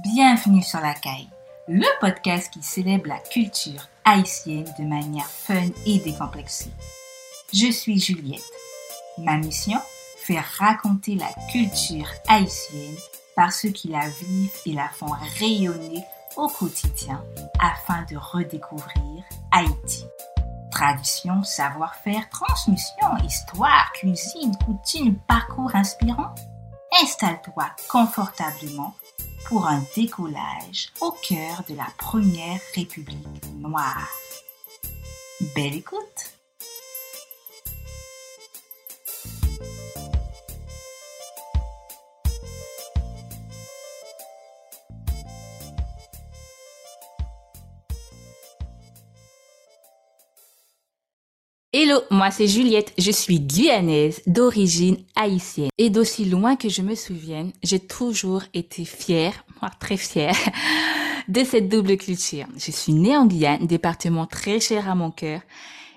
Bienvenue sur la caille, le podcast qui célèbre la culture haïtienne de manière fun et décomplexée. Je suis Juliette. Ma mission Faire raconter la culture haïtienne par ceux qui la vivent et la font rayonner au quotidien afin de redécouvrir Haïti. Tradition, savoir-faire, transmission, histoire, cuisine, coutume, parcours inspirant. Installe-toi confortablement pour un décollage au cœur de la première République noire. Belle écoute! Hello, moi c'est Juliette, je suis guyanaise d'origine haïtienne. Et d'aussi loin que je me souvienne, j'ai toujours été fière, moi très fière, de cette double culture. Je suis née en Guyane, département très cher à mon cœur.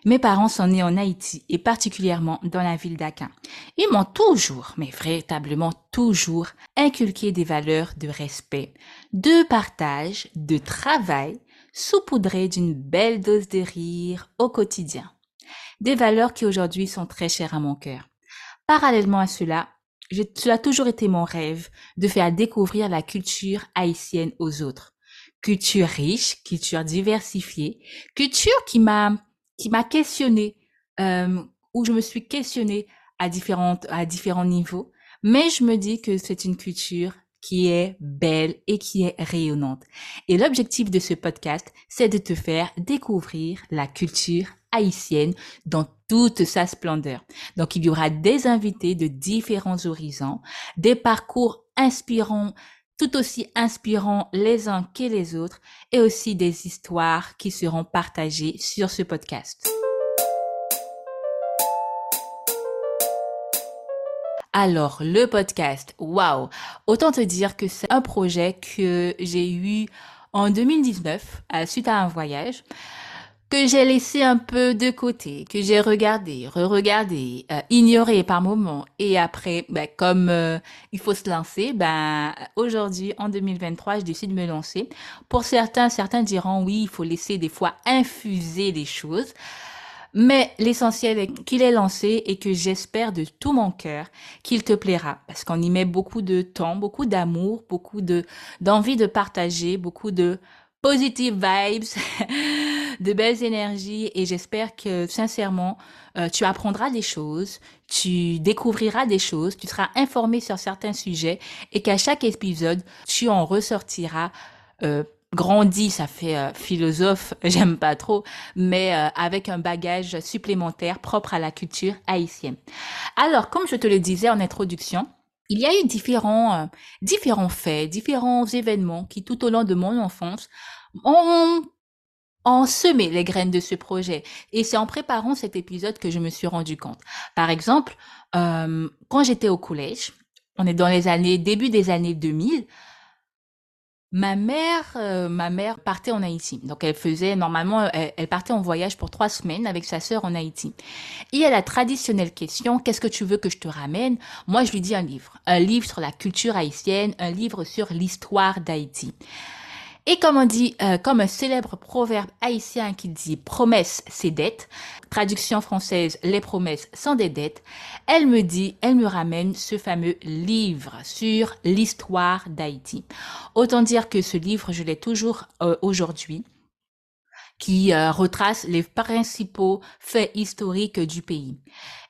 Mes parents sont nés en Haïti et particulièrement dans la ville d'Aquin. Ils m'ont toujours, mais véritablement toujours, inculqué des valeurs de respect, de partage, de travail, saupoudrées d'une belle dose de rire au quotidien des valeurs qui aujourd'hui sont très chères à mon cœur. Parallèlement à cela, cela a toujours été mon rêve de faire découvrir la culture haïtienne aux autres. Culture riche, culture diversifiée, culture qui m'a qui m'a questionné, euh, où je me suis questionnée à différentes à différents niveaux. Mais je me dis que c'est une culture qui est belle et qui est rayonnante. Et l'objectif de ce podcast, c'est de te faire découvrir la culture haïtienne dans toute sa splendeur. Donc, il y aura des invités de différents horizons, des parcours inspirants, tout aussi inspirants les uns que les autres, et aussi des histoires qui seront partagées sur ce podcast. Alors, le podcast, waouh! Autant te dire que c'est un projet que j'ai eu en 2019, euh, suite à un voyage que j'ai laissé un peu de côté, que j'ai regardé, re-regardé, euh, ignoré par moments. Et après, ben, comme euh, il faut se lancer, ben, aujourd'hui, en 2023, je décide de me lancer. Pour certains, certains diront oui, il faut laisser des fois infuser les choses. Mais l'essentiel est qu'il est lancé et que j'espère de tout mon cœur qu'il te plaira. Parce qu'on y met beaucoup de temps, beaucoup d'amour, beaucoup de d'envie de partager, beaucoup de positive vibes, de belles énergies. Et j'espère que sincèrement euh, tu apprendras des choses, tu découvriras des choses, tu seras informé sur certains sujets et qu'à chaque épisode tu en ressortiras euh, grandi, ça fait euh, philosophe, j'aime pas trop, mais avec un bagage supplémentaire propre à la culture haïtienne. Alors, comme je te le disais en introduction, il y a eu différents, différents faits, différents événements qui, tout au long de mon enfance, ont, ont semé les graines de ce projet. Et c'est en préparant cet épisode que je me suis rendu compte. Par exemple, euh, quand j'étais au collège, on est dans les années, début des années 2000, Ma mère, euh, ma mère partait en Haïti. Donc elle faisait normalement, elle, partait en voyage pour trois semaines avec sa sœur en Haïti. Et a la traditionnelle question qu'est-ce que tu veux que je te ramène? Moi, je lui dis un livre, un livre sur la culture haïtienne, un livre sur l'histoire d'Haïti. Et comme on dit, euh, comme un célèbre proverbe haïtien qui dit promesse, c'est dette, traduction française, les promesses sont des dettes, elle me dit, elle me ramène ce fameux livre sur l'histoire d'Haïti. Autant dire que ce livre, je l'ai toujours euh, aujourd'hui qui euh, retrace les principaux faits historiques du pays.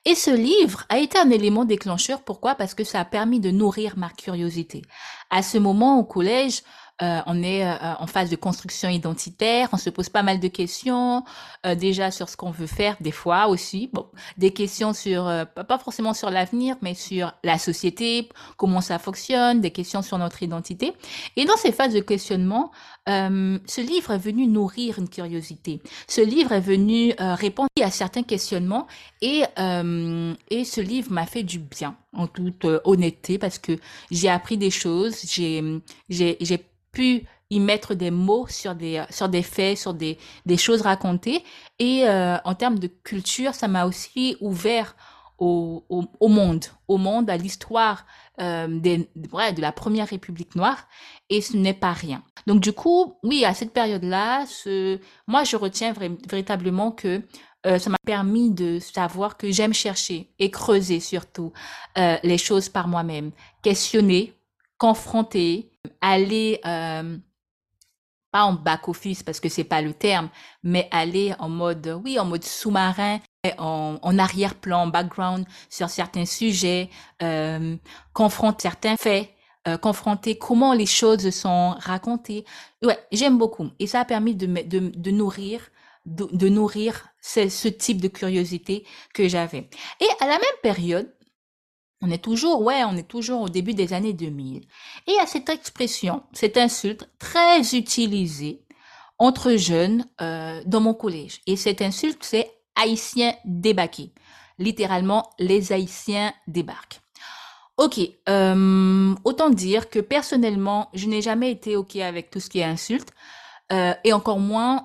Et ce livre a été un élément déclencheur. Pourquoi? Parce que ça a permis de nourrir ma curiosité. À ce moment au collège, euh, on est euh, en phase de construction identitaire, on se pose pas mal de questions euh, déjà sur ce qu'on veut faire des fois aussi. Bon, des questions sur pas forcément sur l'avenir, mais sur la société, comment ça fonctionne, des questions sur notre identité. Et dans ces phases de questionnement, ce livre est venu nourrir une curiosité. Ce livre est venu répondre à certains questionnements et et ce livre m'a fait du bien en toute honnêteté parce que j'ai appris des choses, j'ai j'ai pu y mettre des mots sur des sur des faits, sur des des choses racontées et euh, en termes de culture, ça m'a aussi ouvert au, au, monde, au monde, à l'histoire euh, de la première République noire, et ce n'est pas rien. Donc du coup, oui, à cette période-là, ce, moi je retiens véritablement que euh, ça m'a permis de savoir que j'aime chercher et creuser surtout euh, les choses par moi-même, questionner, confronter, aller euh, pas en back office parce que c'est pas le terme, mais aller en mode oui en mode sous-marin, en, en arrière-plan, background sur certains sujets, euh, confronter certains faits, euh, confronter comment les choses sont racontées. Ouais, j'aime beaucoup et ça a permis de, de, de nourrir de, de nourrir ce type de curiosité que j'avais. Et à la même période, on est toujours, ouais, on est toujours au début des années 2000. Et à cette expression, cette insulte très utilisée entre jeunes euh, dans mon collège. Et cette insulte, c'est haïtien débarqué. Littéralement, les haïtiens débarquent. Ok, euh, autant dire que personnellement, je n'ai jamais été ok avec tout ce qui est insulte, euh, et encore moins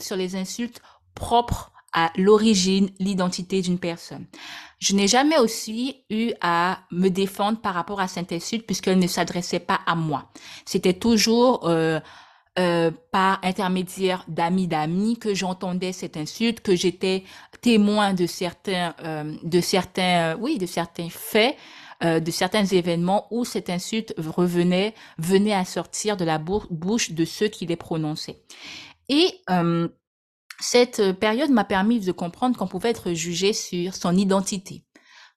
sur les insultes propres à l'origine, l'identité d'une personne. Je n'ai jamais aussi eu à me défendre par rapport à cette insulte puisqu'elle ne s'adressait pas à moi. C'était toujours euh, euh, par intermédiaire d'amis d'amis que j'entendais cette insulte, que j'étais témoin de certains, euh, de certains, oui, de certains faits, euh, de certains événements où cette insulte revenait, venait à sortir de la bouche de ceux qui les prononçaient. Et euh, cette période m'a permis de comprendre qu'on pouvait être jugé sur son identité.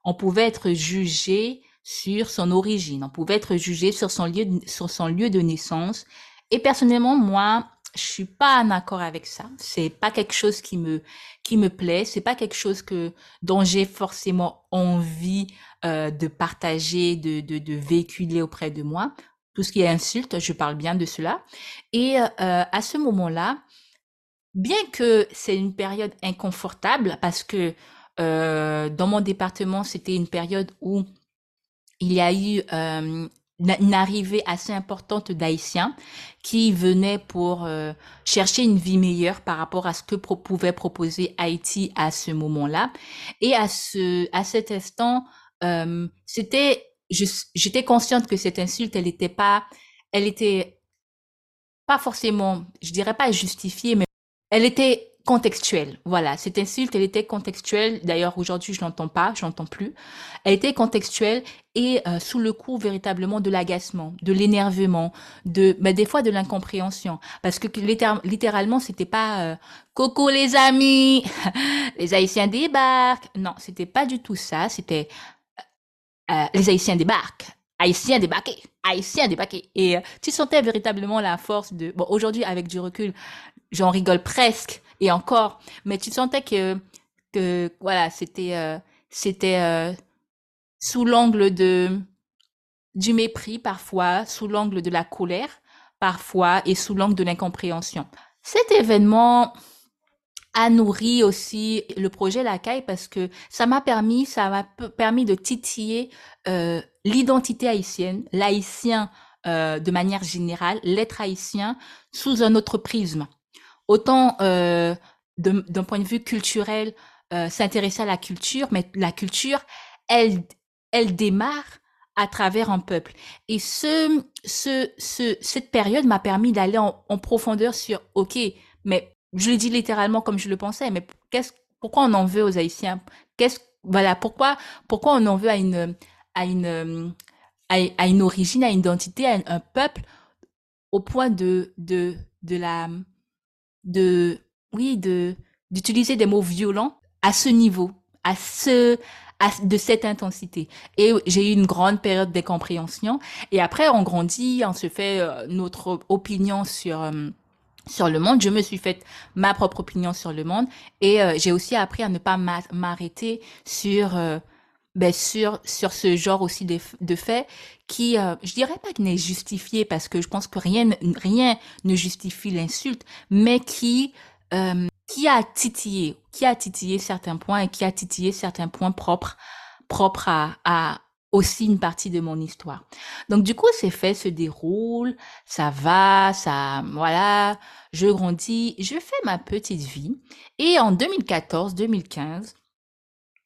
On pouvait être jugé sur son origine. On pouvait être jugé sur son lieu de, sur son lieu de naissance. Et personnellement, moi, je suis pas en accord avec ça. C'est pas quelque chose qui me qui me plaît. C'est pas quelque chose que dont j'ai forcément envie euh, de partager, de, de de véhiculer auprès de moi. Tout ce qui est insulte, je parle bien de cela. Et euh, à ce moment-là, bien que c'est une période inconfortable parce que euh, dans mon département, c'était une période où il y a eu euh, une arrivée assez importante d'Haïtiens qui venaient pour euh, chercher une vie meilleure par rapport à ce que pouvait proposer Haïti à ce moment-là. Et à ce à cet instant, c'était j'étais consciente que cette insulte, elle n'était pas, pas forcément, je dirais pas justifiée, mais elle était contextuelle. Voilà, cette insulte, elle était contextuelle. D'ailleurs, aujourd'hui, je l'entends pas, je l'entends plus. Elle était contextuelle et euh, sous le coup véritablement de l'agacement, de l'énervement, de, mais des fois de l'incompréhension, parce que littéralement, c'était pas euh, Coco les amis, les Haïtiens débarquent. Non, c'était pas du tout ça. C'était euh, les Haïtiens débarquent. Haïtiens débarqués, Haïtiens débarqués. Et tu sentais véritablement la force de. Bon, aujourd'hui, avec du recul, j'en rigole presque et encore, mais tu sentais que que voilà, c'était euh, c'était euh, sous l'angle de du mépris parfois, sous l'angle de la colère parfois et sous l'angle de l'incompréhension. Cet événement a nourri aussi le projet La parce que ça m'a permis, ça m'a permis de titiller euh, l'identité haïtienne, l'haïtien euh, de manière générale, l'être haïtien sous un autre prisme autant euh, d'un point de vue culturel, euh, s'intéresser à la culture, mais la culture, elle, elle démarre à travers un peuple. Et ce, ce, ce cette période m'a permis d'aller en, profondeur sur, ok, mais je le dis littéralement comme je le pensais, mais qu'est-ce, pourquoi on en veut aux Haïtiens? Qu'est-ce, voilà, pourquoi, pourquoi on en veut à une, à une, à, une origine, à une identité, à un, peuple, au point de, de, de la, de, oui, de, d'utiliser des mots violents à ce niveau, à ce, à, de cette intensité. Et j'ai eu une grande période d'incompréhension. Et après, on grandit, on se fait euh, notre opinion sur, euh, sur le monde. Je me suis faite ma propre opinion sur le monde. Et euh, j'ai aussi appris à ne pas m'arrêter sur, ben, sur, sur ce genre aussi de, de faits qui, euh, je dirais pas qu'il n'est justifié parce que je pense que rien, rien ne justifie l'insulte, mais qui, euh, qui a titillé, qui a titillé certains points et qui a titillé certains points propres, propres à, à aussi une partie de mon histoire. Donc du coup, ces faits se déroulent, ça va, ça, voilà, je grandis, je fais ma petite vie. Et en 2014, 2015,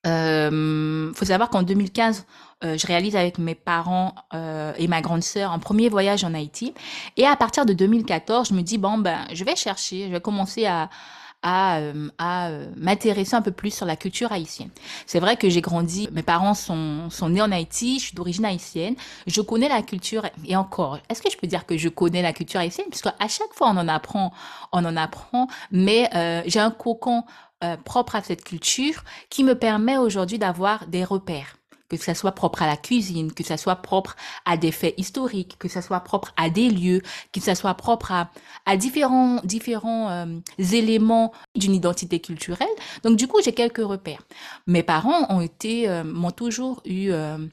Euh, faut savoir qu'en 2015, euh, je réalise avec mes parents euh, et ma grande sœur un premier voyage en Haïti. Et à partir de 2014, je me dis bon ben, je vais chercher, je vais commencer à euh, à euh, m'intéresser un peu plus sur la culture haïtienne. C'est vrai que j'ai grandi, mes parents sont, sont nés en Haïti, je suis d'origine haïtienne, je connais la culture, et encore, est-ce que je peux dire que je connais la culture haïtienne? Puisque à chaque fois on en apprend, on en apprend, mais euh, j'ai un cocon euh, propre à cette culture qui me permet aujourd'hui d'avoir des repères que ça soit propre à la cuisine, que ça soit propre à des faits historiques, que ça soit propre à des lieux, que ça soit propre à, à différents, différents euh, éléments d'une identité culturelle. Donc du coup, j'ai quelques repères. Mes parents ont été, euh, m'ont toujours eu,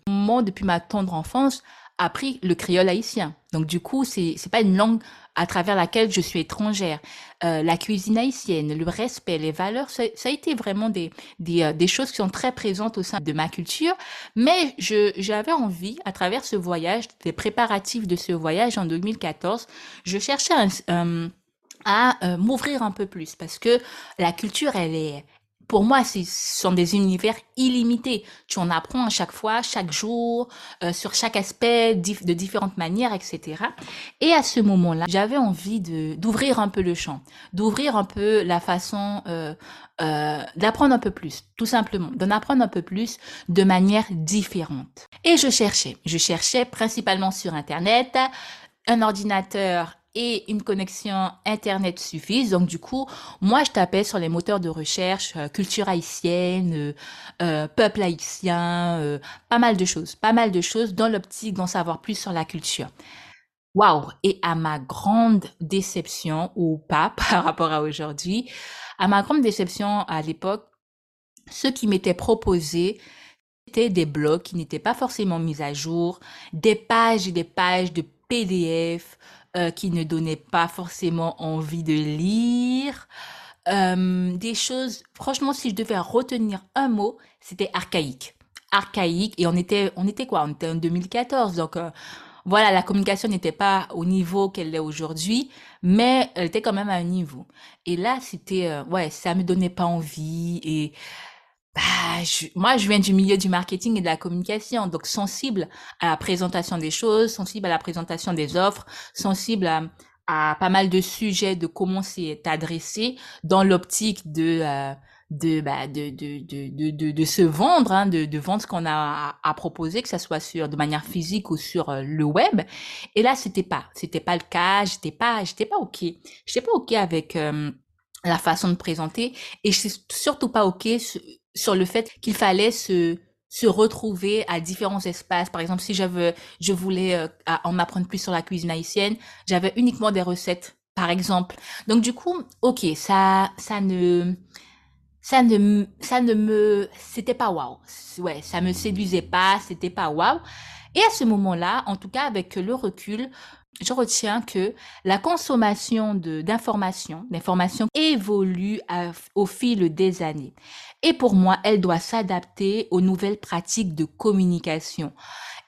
moi depuis ma tendre enfance, appris le créole haïtien. Donc du coup, c'est c'est pas une langue à travers laquelle je suis étrangère. Euh, la cuisine haïtienne, le respect, les valeurs, ça, a été vraiment des euh, des choses qui sont très présentes au sein de ma culture. Mais j'avais envie, à travers ce voyage, des préparatifs de ce voyage en 2014, je cherchais à euh, m'ouvrir un peu plus parce que la culture, elle est pour moi, ce sont des univers illimités. Tu en apprends à chaque fois, chaque jour, euh, sur chaque aspect, de différentes manières, etc. Et à ce moment-là, j'avais envie de d'ouvrir un peu le champ, d'ouvrir un peu la façon euh, euh, d'apprendre un peu plus, tout simplement, d'en apprendre un peu plus de manière différente. Et je cherchais, je cherchais principalement sur Internet, un ordinateur et une connexion Internet suffisent. Donc, du coup, moi, je tapais sur les moteurs de recherche euh, culture haïtienne, euh, euh, peuple haïtien, euh, pas mal de choses, pas mal de choses dans l'optique d'en savoir plus sur la culture. Waouh! Et à ma grande déception, ou pas par rapport à aujourd'hui, à ma grande déception à l'époque, ce qui m'était proposé, c'était des blogs qui n'étaient pas forcément mis à jour, des pages et des pages de PDF euh, qui ne donnaient pas forcément envie de lire, euh, des choses, franchement, si je devais retenir un mot, c'était archaïque. Archaïque, et on était, on était quoi? On était en 2014, donc euh, voilà, la communication n'était pas au niveau qu'elle est aujourd'hui, mais elle était quand même à un niveau. Et là, c'était, euh, ouais, ça me donnait pas envie, et bah, je- moi, je viens du milieu du marketing et de la communication, donc sensible à la présentation des choses, sensible à la présentation des offres, sensible à, à pas mal de sujets, de comment c'est adressé dans l'optique de, euh, de, bah, de, de, de, de, de, se vendre, hein, de, de vendre ce qu'on a à, à proposer, que ça soit sur, de manière physique ou sur euh, le web. Et là, c'était pas, c'était pas le cas, j'étais pas, j'étais pas OK. J'étais pas OK avec, euh, la façon de présenter et je surtout pas OK sur, le fait qu'il fallait se se retrouver à différents espaces. Par exemple, si j'avais, je voulais euh, en apprendre plus sur la cuisine haïtienne, j'avais uniquement des recettes, par exemple. Donc du coup, ok, ça, ça ne, ça ne, ça ne me, c'était pas waouh. Ouais, ça me séduisait pas, c'était pas waouh. Et à ce moment-là, en tout cas avec le recul, je retiens que la consommation de d'informations, d'informations évolue au fil des années. Et pour moi, elle doit s'adapter aux nouvelles pratiques de communication.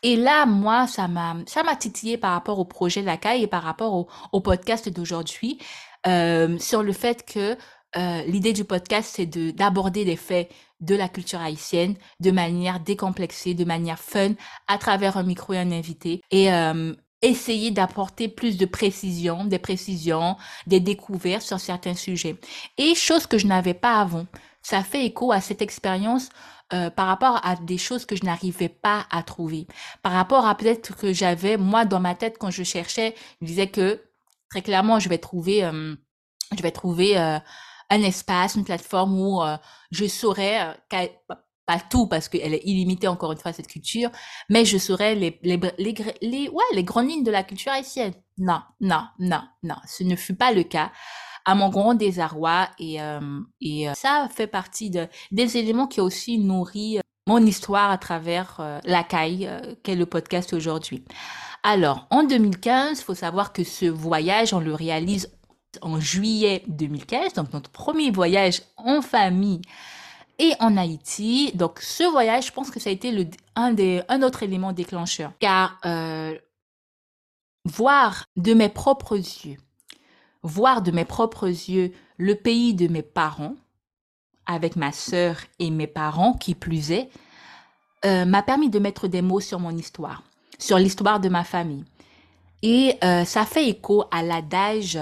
Et là, moi, ça m'a, ça titillé par rapport au projet de la CAI et par rapport au, podcast d'aujourd'hui, euh, sur le fait que euh, l'idée du podcast, c'est de d'aborder les faits de la culture haïtienne de manière décomplexée, de manière fun, à travers un micro et un invité, et euh, essayer d'apporter plus de précision, des précisions, des découvertes sur certains sujets. Et chose que je n'avais pas avant. Ça fait écho à cette expérience euh, par rapport à des choses que je n'arrivais pas à trouver. Par rapport à peut-être que j'avais, moi, dans ma tête, quand je cherchais, je disais que très clairement, je vais trouver, euh, je vais trouver euh, un espace, une plateforme où euh, je saurais, euh, pas tout parce qu'elle est illimitée encore une fois cette culture, mais je saurais les les les, les ouais les grandes lignes de la culture haïtienne. Non, non, non, non, ce ne fut pas le cas à mon grand désarroi et euh, et ça fait partie de des éléments qui aussi nourri euh, mon histoire à travers euh, la caille qu'est le podcast aujourd'hui. Alors, en 2015, faut savoir que ce voyage, on le réalise en juillet 2015, donc notre premier voyage en famille et en Haïti. Donc, ce voyage, je pense que ça a été un, des, un autre élément déclencheur. Car euh, voir de mes propres yeux, voir de mes propres yeux le pays de mes parents, avec ma sœur et mes parents, qui plus est, euh, m'a permis de mettre des mots sur mon histoire, sur l'histoire de ma famille. Et euh, ça fait écho à l'adage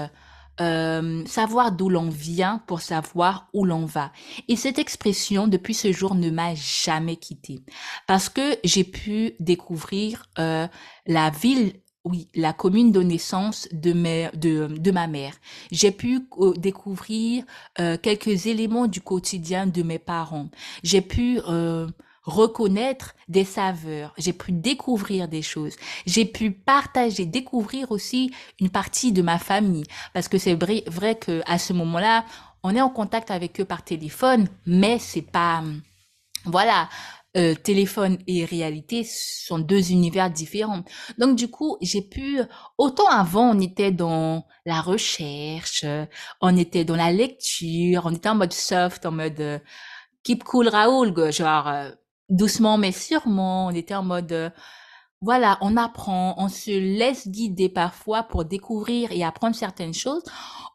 euh, savoir d'où l'on vient pour savoir où l'on va. Et cette expression, depuis ce jour, ne m'a jamais quittée. Parce que j'ai pu découvrir euh, la ville oui, la commune de naissance de, de, de ma mère. J'ai pu euh, découvrir euh, quelques éléments du quotidien de mes parents. J'ai pu euh, reconnaître des saveurs. J'ai pu découvrir des choses. J'ai pu partager, découvrir aussi une partie de ma famille. Parce que c'est vrai, vrai que à ce moment-là, on est en contact avec eux par téléphone, mais c'est pas, voilà, euh, téléphone et réalité sont deux univers différents. Donc du coup, j'ai pu autant avant on était dans la recherche, on était dans la lecture, on était en mode soft, en mode euh, keep cool Raoul, genre euh, doucement mais sûrement, on était en mode voilà, on apprend, on se laisse guider parfois pour découvrir et apprendre certaines choses.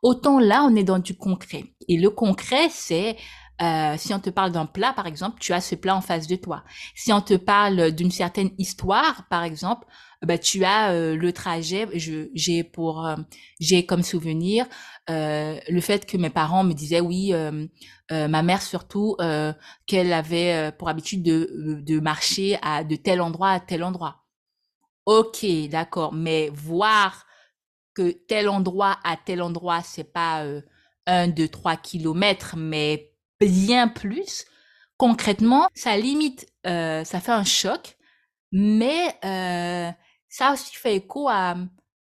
Autant là, on est dans du concret. Et le concret, c'est euh, si on te parle d'un plat, par exemple, tu as ce plat en face de toi. Si on te parle d'une certaine histoire, par exemple, bah, tu as euh, le trajet. j'ai pour, euh, j'ai comme souvenir le fait que mes parents me disaient oui, ma mère surtout, qu'elle avait pour habitude de, de marcher à de tel endroit à tel endroit. Ok, d'accord, mais voir que tel endroit à tel endroit, c'est pas un, deux, trois kilomètres, mais bien plus. Concrètement, ça limite, euh, ça fait un choc, mais euh, ça aussi fait écho à,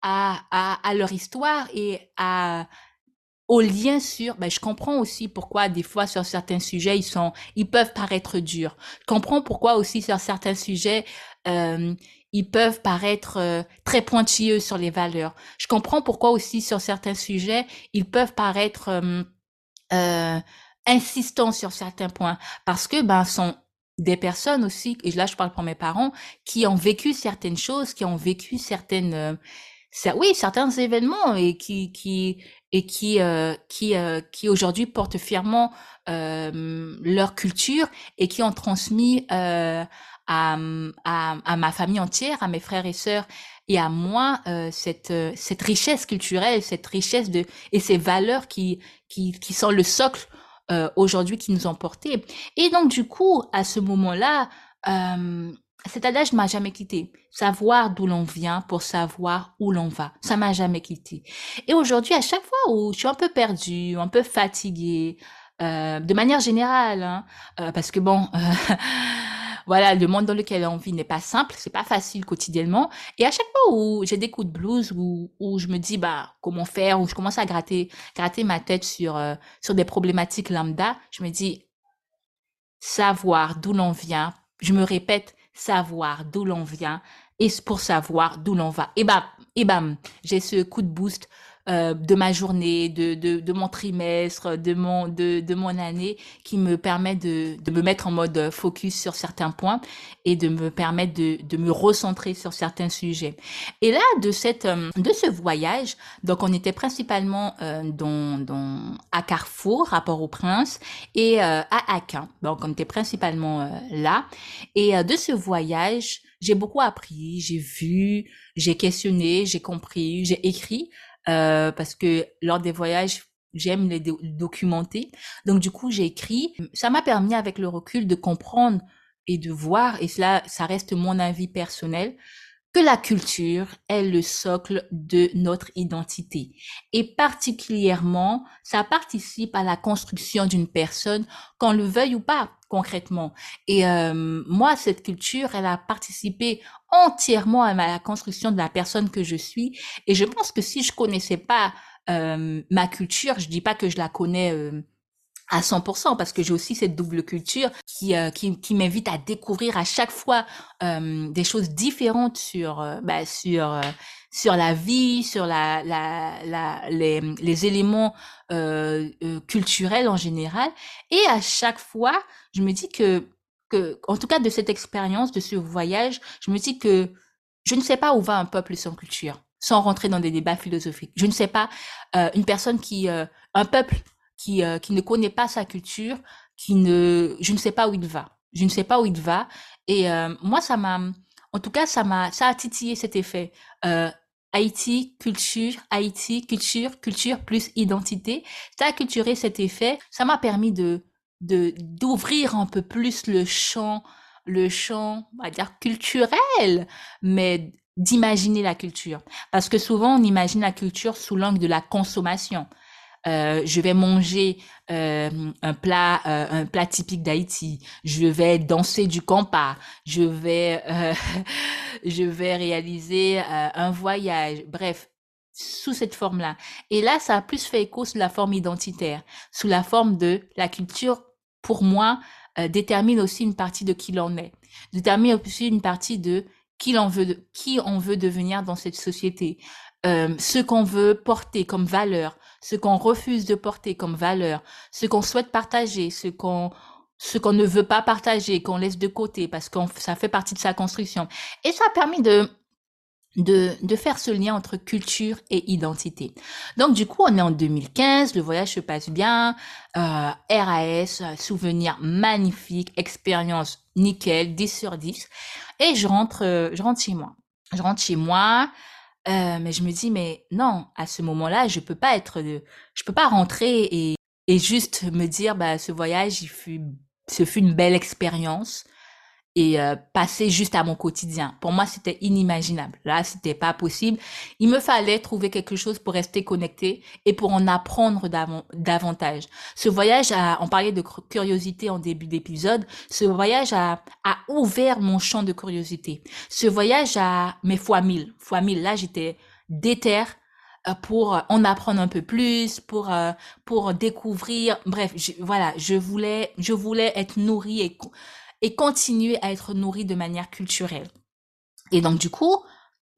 à, à, leur histoire et à, au lien sur, ben, je comprends aussi pourquoi des fois sur certains sujets ils sont, ils peuvent paraître durs. Je comprends pourquoi aussi sur certains sujets euh, ils peuvent paraître euh, très pointilleux sur les valeurs. Je comprends pourquoi aussi sur certains sujets ils peuvent paraître euh, euh insistant sur certains points parce que ben sont des personnes aussi et là je parle pour mes parents qui ont vécu certaines choses qui ont vécu certaines euh, oui certains événements et qui qui et qui euh, qui euh, qui aujourd'hui portent fièrement leur culture et qui ont transmis à, à, à ma famille entière à mes frères et sœurs et à moi cette cette richesse culturelle cette richesse de et ces valeurs qui qui qui sont le socle euh, aujourd'hui qui nous ont portés. Et donc, du coup, à ce moment-là, euh, cet adage ne m'a jamais quitté. Savoir d'où l'on vient pour savoir où l'on va. Ça m'a jamais quitté. Et aujourd'hui, à chaque fois où je suis un peu perdue, un peu fatiguée, euh, de manière générale, hein, euh, parce que bon, voilà, le monde dans lequel on vit n'est pas simple, c'est pas facile quotidiennement. Et à chaque fois où j'ai des coups de blues, où, où je me dis, bah, comment faire, où je commence à gratter, gratter ma tête sur, euh, sur des problématiques lambda, je me dis, savoir d'où l'on vient, je me répète, savoir d'où l'on vient, et pour savoir d'où l'on va. Et bam, et bam, j'ai ce coup de boost euh, de ma journée, de, de, de, mon trimestre, de mon, de, de mon année, qui me permet de, de me mettre en mode focus sur certains points et de me permettre de, de me recentrer sur certains sujets. Et là, de cette, euh, de ce voyage, donc on était principalement euh, dans, dans, à Carrefour, rapport au Prince, et euh, à Aquin. Donc on était principalement euh, là. Et de ce voyage, j'ai beaucoup appris, j'ai vu, j'ai questionné, j'ai compris, j'ai écrit euh, parce que lors des voyages, j'aime les documenter. Donc du coup, j'ai écrit. Ça m'a permis avec le recul de comprendre et de voir, et cela, ça reste mon avis personnel, que la culture est le socle de notre identité. Et particulièrement, ça participe à la construction d'une personne, qu'on le veuille ou pas, concrètement. Et euh, moi, cette culture, elle a participé entièrement à la construction de la personne que je suis. Et je pense que si je connaissais pas euh, ma culture, je dis pas que je la connais euh, à 100% parce que j'ai aussi cette double culture qui euh, qui, qui m'invite à découvrir à chaque fois euh, des choses différentes sur euh, bah, sur euh, sur la vie, sur la, la, la les, les éléments culturels en général et à chaque fois, je me dis que que en tout cas de cette expérience de ce voyage, je me dis que je ne sais pas où va un peuple sans culture, sans rentrer dans des débats philosophiques. Je ne sais pas une personne qui un peuple qui, euh, qui ne connaît pas sa culture, qui ne, je ne sais pas où il va. Je ne sais pas où il va. Et euh, moi, ça m'a, en tout cas, ça m'a, ça a titillé cet effet. Euh, Haïti, culture, Haïti, culture, culture plus identité. Ça a culturé cet effet. Ça m'a permis de, de, d'ouvrir un peu plus le champ, le champ, on va dire culturel, mais d'imaginer la culture. Parce que souvent, on imagine la culture sous l'angle de la consommation. Euh, je vais manger euh, un plat euh, un plat typique d'Haïti. Je vais danser du compas je vais je vais réaliser un voyage. Bref sous cette forme-là. Et là ça a plus fait écho sous la forme identitaire sous la forme de la culture pour moi détermine aussi une partie de qui l'on est. Détermine aussi une partie de qui l'on veut qui on veut devenir dans cette société. Ce qu'on veut porter comme valeur ce qu'on refuse de porter comme valeur, ce qu'on souhaite partager, ce qu'on ce qu'on ne veut pas partager, qu'on laisse de côté parce que ça fait partie de sa construction. Et ça a permis de, de, de, faire ce lien entre culture et identité. Donc du coup, on est en 2015, le voyage se passe bien, euh, RAS, souvenir magnifique, expérience nickel, 10 sur 10. Et je rentre, euh, je rentre chez moi. Je rentre chez moi, euh, mais je me dis, mais non, à ce moment-là, je peux pas être, je peux pas rentrer et, et juste me dire, bah, ce voyage, il fut, ce fut une belle expérience et euh, passer juste à mon quotidien. Pour moi, c'était inimaginable. Là, c'était pas possible. Il me fallait trouver quelque chose pour rester connecté et pour en apprendre davantage. Ce voyage a, on parlait de curiosité en début d'épisode, ce voyage a, a ouvert mon champ de curiosité. Ce voyage a, mais fois mille, fois mille. Là, j'étais déter euh, pour en apprendre un peu plus, pour euh, pour découvrir. Bref, voilà, je voulais je voulais être nourrie et et continuer à être nourri de manière culturelle. Et donc du coup,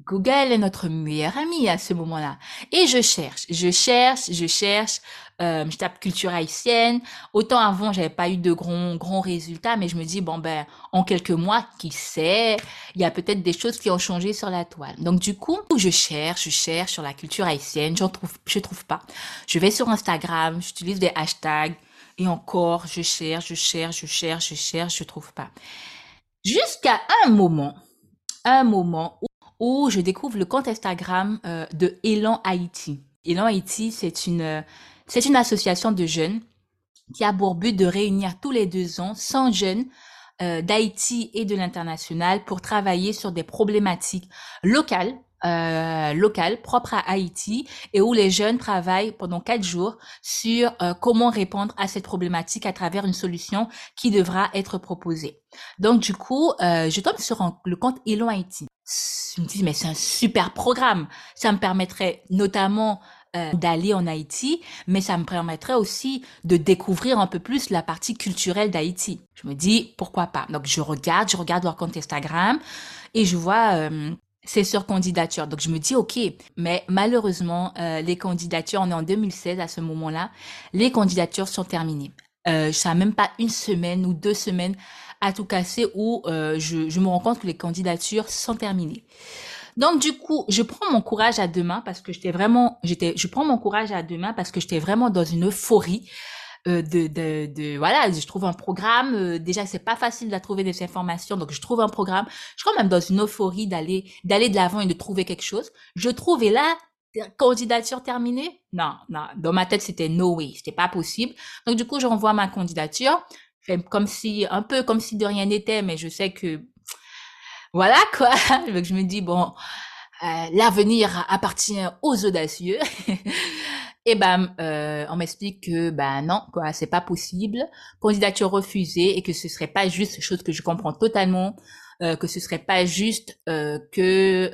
Google est notre meilleur ami à ce moment-là. Et je cherche, je cherche, je cherche, euh, je tape culture haïtienne. Autant avant, j'avais pas eu de grands, grands résultats, mais je me dis, bon ben, en quelques mois, qui sait, il y a peut-être des choses qui ont changé sur la toile. Donc du coup, je cherche, je cherche sur la culture haïtienne, j'en trouve, je trouve pas. Je vais sur Instagram, j'utilise des hashtags, et encore, je cherche, je cherche, je cherche, je cherche, je trouve pas. Jusqu'à un moment, un moment où, je découvre le compte Instagram euh, de Elan Haïti. Elan Haïti, c'est une, c'est une association de jeunes qui a pour but de réunir tous les deux ans 100 jeunes euh, d'Haïti et de l'international pour travailler sur des problématiques locales euh, local propre à Haïti et où les jeunes travaillent pendant quatre jours sur euh, comment répondre à cette problématique à travers une solution qui devra être proposée. Donc du coup, euh, je tombe sur le compte Elon Haïti. Je me dis mais c'est un super programme. Ça me permettrait notamment euh, d'aller en Haïti, mais ça me permettrait aussi de découvrir un peu plus la partie culturelle d'Haïti. Je me dis pourquoi pas? Donc je regarde, je regarde leur compte Instagram et je vois euh, c'est sur candidature. Donc je me dis ok, mais malheureusement euh, les candidatures, on est en 2016 à ce moment-là, les candidatures sont terminées. Euh, n'a même pas une semaine ou deux semaines à tout casser où euh, je, je me rends compte que les candidatures sont terminées. Donc du coup, je prends mon courage à deux mains parce que j'étais vraiment, j'étais, je prends mon courage à deux mains parce que j'étais vraiment dans une euphorie de, de, de, voilà, je trouve un programme. Euh, déjà, c'est pas facile de trouver des informations, donc je trouve un programme. Je suis quand même dans une euphorie d'aller d'aller de l'avant et de trouver quelque chose. Je trouve et là, candidature terminée? Non, non, dans ma tête c'était no way, c'était pas possible. Donc du coup, j'envoie ma candidature, comme si un peu comme si de rien n'était, mais je sais que voilà quoi. Donc je me dis bon, euh, l'avenir appartient aux audacieux. Et ben, on m'explique que ben non, quoi, c'est pas possible, candidature refusée et que ce serait pas juste, chose que je comprends totalement, euh, que ce serait pas juste euh, que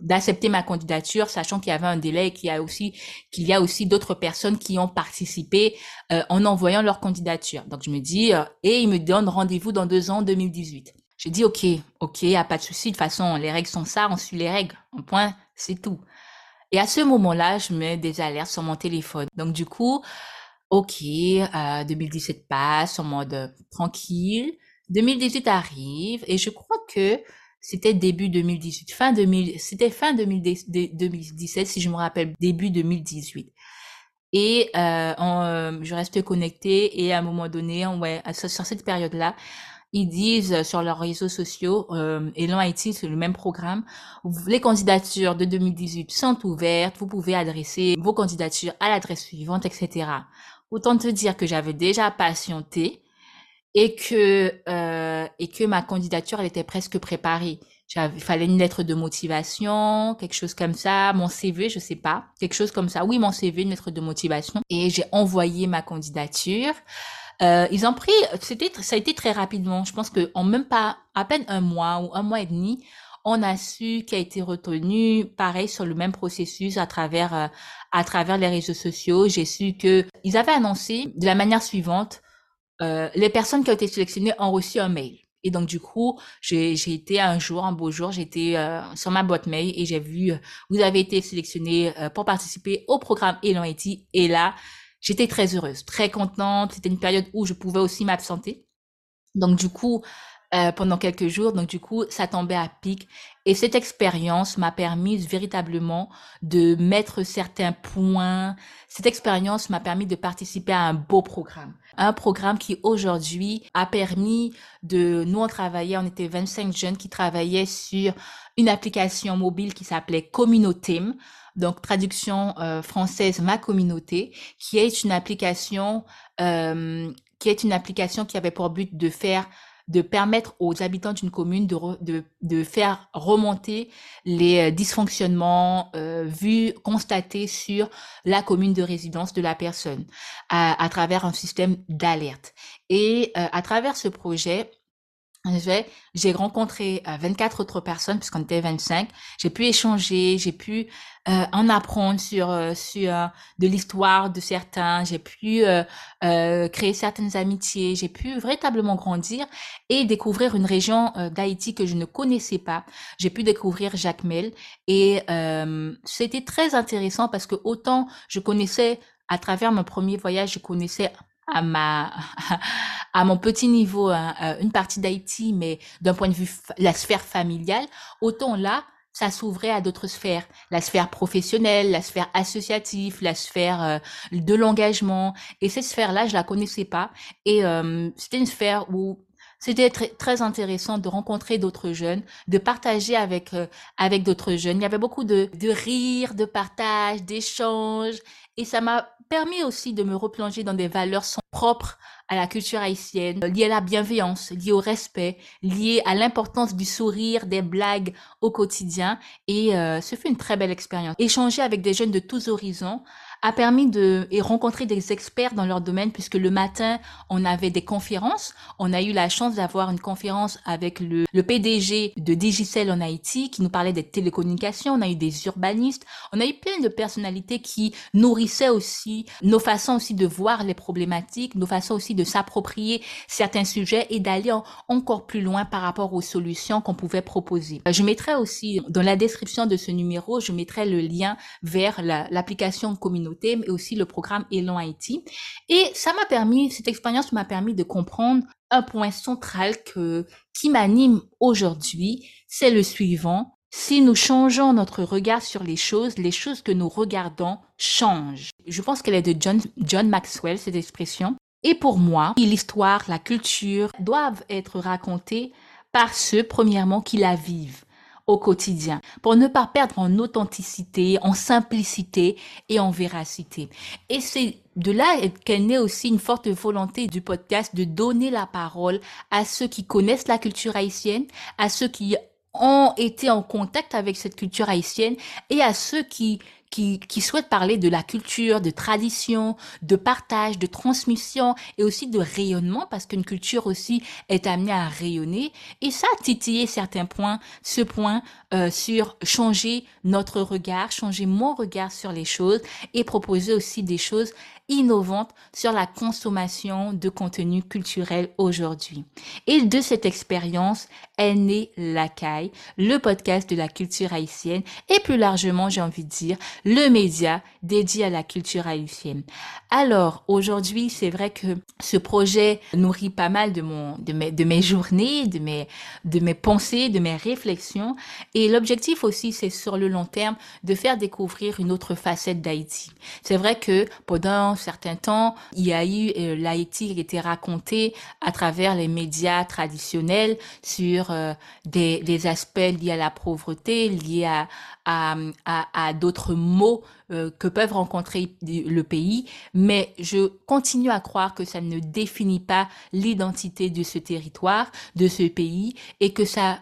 d'accepter ma candidature, sachant qu'il y avait un délai et qu'il y a aussi qu'il y a aussi d'autres personnes qui ont participé en envoyant leur candidature. Donc je me dis et il me donne rendez-vous dans deux ans, 2018. Je dis ok, ok, y a pas de souci. De toute façon, les règles sont ça, on suit les règles. En point, c'est tout. Et à ce moment-là, je mets des alertes sur mon téléphone. Donc du coup, ok, euh, 2017 passe en mode tranquille. 2018 arrive et je crois que c'était début 2018, fin 2000, c'était fin 2017 si je me rappelle, début 2018. Et euh, euh, je reste connectée et à un moment donné, ouais, sur cette période-là, ils disent sur leurs réseaux sociaux, euh, Elan Haïti, c'est le même programme, les candidatures de 2018 sont ouvertes, vous pouvez adresser vos candidatures à l'adresse suivante, etc. Autant te dire que j'avais déjà patienté et que euh, et que ma candidature elle était presque préparée. Il fallait une lettre de motivation, quelque chose comme ça, mon CV, je sais pas, quelque chose comme ça. Oui, mon CV, une lettre de motivation. Et j'ai envoyé ma candidature. Euh, ils ont pris, c'était, ça a été très rapidement. Je pense que en même pas, à peine un mois ou un mois et demi, on a su qui a été retenu. Pareil sur le même processus à travers, euh, à travers les réseaux sociaux. J'ai su que ils avaient annoncé de la manière suivante. Euh, les personnes qui ont été sélectionnées ont reçu un mail. Et donc, du coup, j'ai été un jour, un beau jour, j'étais euh, sur ma boîte mail et j'ai vu, euh, vous avez été sélectionné euh, pour participer au programme Elan Haiti. Et là, j'étais très heureuse, très contente. C'était une période où je pouvais aussi m'absenter. Donc, du coup, euh, pendant quelques jours. Donc, du coup, ça tombait à pic. Et cette expérience m'a permis véritablement de mettre certains points. Cette expérience m'a permis de participer à un beau programme. Un programme qui aujourd'hui a permis de, nous on travaillait, on était 25 jeunes qui travaillaient sur une application mobile qui s'appelait Communauté. Donc, traduction euh, française, ma communauté, qui est une application, euh, qui est une application qui avait pour but de faire de permettre aux habitants d'une commune de, de, de, faire remonter les euh, dysfonctionnements euh, vus, constatés sur la commune de résidence de la personne à, à travers un système d'alerte. Et euh, à travers ce projet, j'ai rencontré 24 euh, autres personnes puisqu'on était 25. J'ai pu échanger, j'ai pu euh, en apprendre sur euh, sur de l'histoire de certains. J'ai pu créer certaines amitiés. J'ai pu véritablement grandir et découvrir une région d'Haïti que je ne connaissais pas. J'ai pu découvrir Jacmel et c'était très intéressant parce que autant je connaissais à travers mon premier voyage, je connaissais à ma à mon petit niveau hein, euh, une partie d'Haïti, mais d'un point de vue la sphère familiale, autant là ça s'ouvrait à d'autres sphères, la sphère professionnelle, la sphère associative, la sphère euh, de l'engagement. Et cette sphère-là, je la connaissais pas. Et euh, c'était une sphère où c'était très, très intéressant de rencontrer d'autres jeunes, de partager avec avec d'autres jeunes. Il y avait beaucoup de de rire, de partage, d'échanges, et ça m'a permis aussi de me replonger dans des valeurs propres à la culture haïtienne, liées à la bienveillance, liées au respect, liées à l'importance du sourire, des blagues au quotidien. Et euh, ce fut une très belle expérience. Échanger avec des jeunes de tous horizons a permis de et rencontrer des experts dans leur domaine puisque le matin on avait des conférences. On a eu la chance d'avoir une conférence avec le, le PDG de Digicel en Haïti qui nous parlait des télécommunications. On a eu des urbanistes. On a eu plein de personnalités qui nourrissaient aussi nos façons aussi de voir les problématiques, nos façons aussi de s'approprier certains sujets et d'aller encore plus loin par rapport aux solutions qu'on pouvait proposer. Je mettrai aussi dans la description de ce numéro, je mettrai le lien vers l'application communautaire mais aussi le programme Elan Haïti. Et ça m'a permis, cette expérience m'a permis de comprendre un point central que, qui m'anime aujourd'hui, c'est le suivant. Si nous changeons notre regard sur les choses, les choses que nous regardons changent. Je pense qu'elle est de John, John Maxwell, cette expression. Et pour moi, l'histoire, la culture doivent être racontées par ceux, premièrement, qui la vivent au quotidien, pour ne pas perdre en authenticité, en simplicité et en véracité. Et c'est de là qu'est née aussi une forte volonté du podcast de donner la parole à ceux qui connaissent la culture haïtienne, à ceux qui ont été en contact avec cette culture haïtienne et à ceux qui qui, qui souhaitent parler de la culture, de tradition, de partage, de transmission et aussi de rayonnement parce qu'une culture aussi est amenée à rayonner. Et ça a titillé certains points, ce point euh, sur changer notre regard, changer mon regard sur les choses et proposer aussi des choses innovante sur la consommation de contenu culturel aujourd'hui. Et de cette expérience est né l'ACAI, le podcast de la culture haïtienne et plus largement, j'ai envie de dire, le média dédié à la culture haïtienne. Alors, aujourd'hui, c'est vrai que ce projet nourrit pas mal de mon, de mes, de mes journées, de mes, de mes pensées, de mes réflexions. Et l'objectif aussi, c'est sur le long terme de faire découvrir une autre facette d'Haïti. C'est vrai que pendant certains temps, il y a eu euh, l'Haïti qui était raconté à travers les médias traditionnels sur euh, des, aspects liés à la pauvreté, liés à, à, d'autres mots euh, que peuvent rencontrer le pays, mais je continue à croire que ça ne définit pas l'identité de ce territoire, de ce pays, et que ça,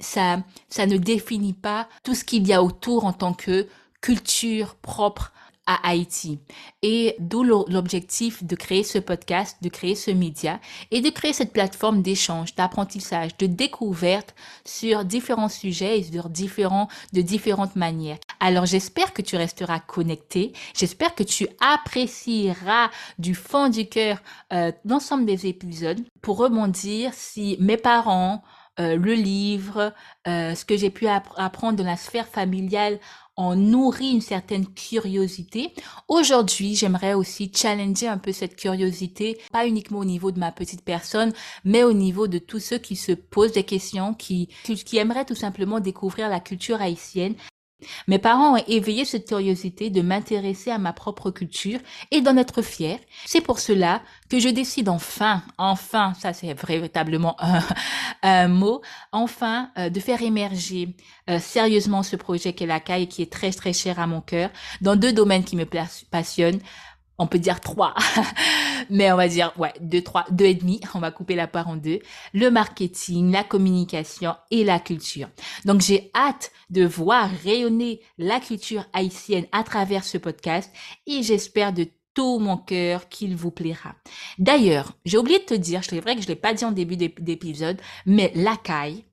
ça, ça ne définit pas tout ce qu'il y a autour en tant que culture propre à Haïti. Et d'où l'objectif de créer ce podcast, de créer ce média et de créer cette plateforme d'échange, d'apprentissage, de découverte sur différents sujets et différents, de différentes manières. Alors j'espère que tu resteras connecté. J'espère que tu apprécieras du fond du cœur euh, l'ensemble des épisodes pour rebondir si mes parents, euh, le livre, euh, ce que j'ai pu apprendre dans la sphère familiale on nourrit une certaine curiosité. Aujourd'hui, j'aimerais aussi challenger un peu cette curiosité, pas uniquement au niveau de ma petite personne, mais au niveau de tous ceux qui se posent des questions, qui, qui aimeraient tout simplement découvrir la culture haïtienne mes parents ont éveillé cette curiosité de m'intéresser à ma propre culture et d'en être fier. C'est pour cela que je décide enfin, enfin, ça c'est véritablement un, mot, enfin euh, de faire émerger euh, sérieusement ce projet qu'est la CAI qui est très très cher à mon cœur dans deux domaines qui me passionnent on peut dire trois, mais on va dire ouais deux trois deux et demi. On va couper la part en deux. Le marketing, la communication et la culture. Donc j'ai hâte de voir rayonner la culture haïtienne à travers ce podcast et j'espère de tout mon cœur qu'il vous plaira. D'ailleurs, j'ai oublié de te dire, c'est vrai que je l'ai pas dit en début d'épisode, mais la caille,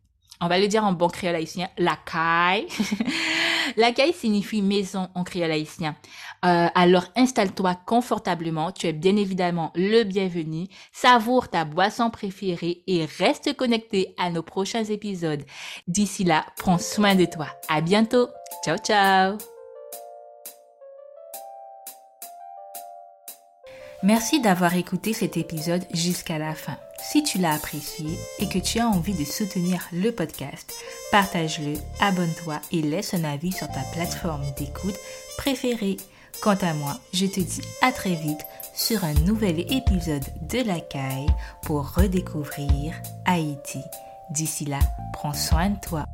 on va le dire en bon créole haïtien, la caille. la caille signifie maison en créole haïtien. Euh, alors installe-toi confortablement, tu es bien évidemment le bienvenu. Savoure ta boisson préférée et reste connecté à nos prochains épisodes. D'ici là, prends soin de toi. À bientôt. Ciao ciao. Merci d'avoir écouté cet épisode jusqu'à la fin. Si tu l'as apprécié et que tu as envie de soutenir le podcast, partage-le, abonne-toi et laisse un avis sur ta plateforme d'écoute préférée. Quant à moi, je te dis à très vite sur un nouvel épisode de La Caille pour redécouvrir Haïti. D'ici là, prends soin de toi.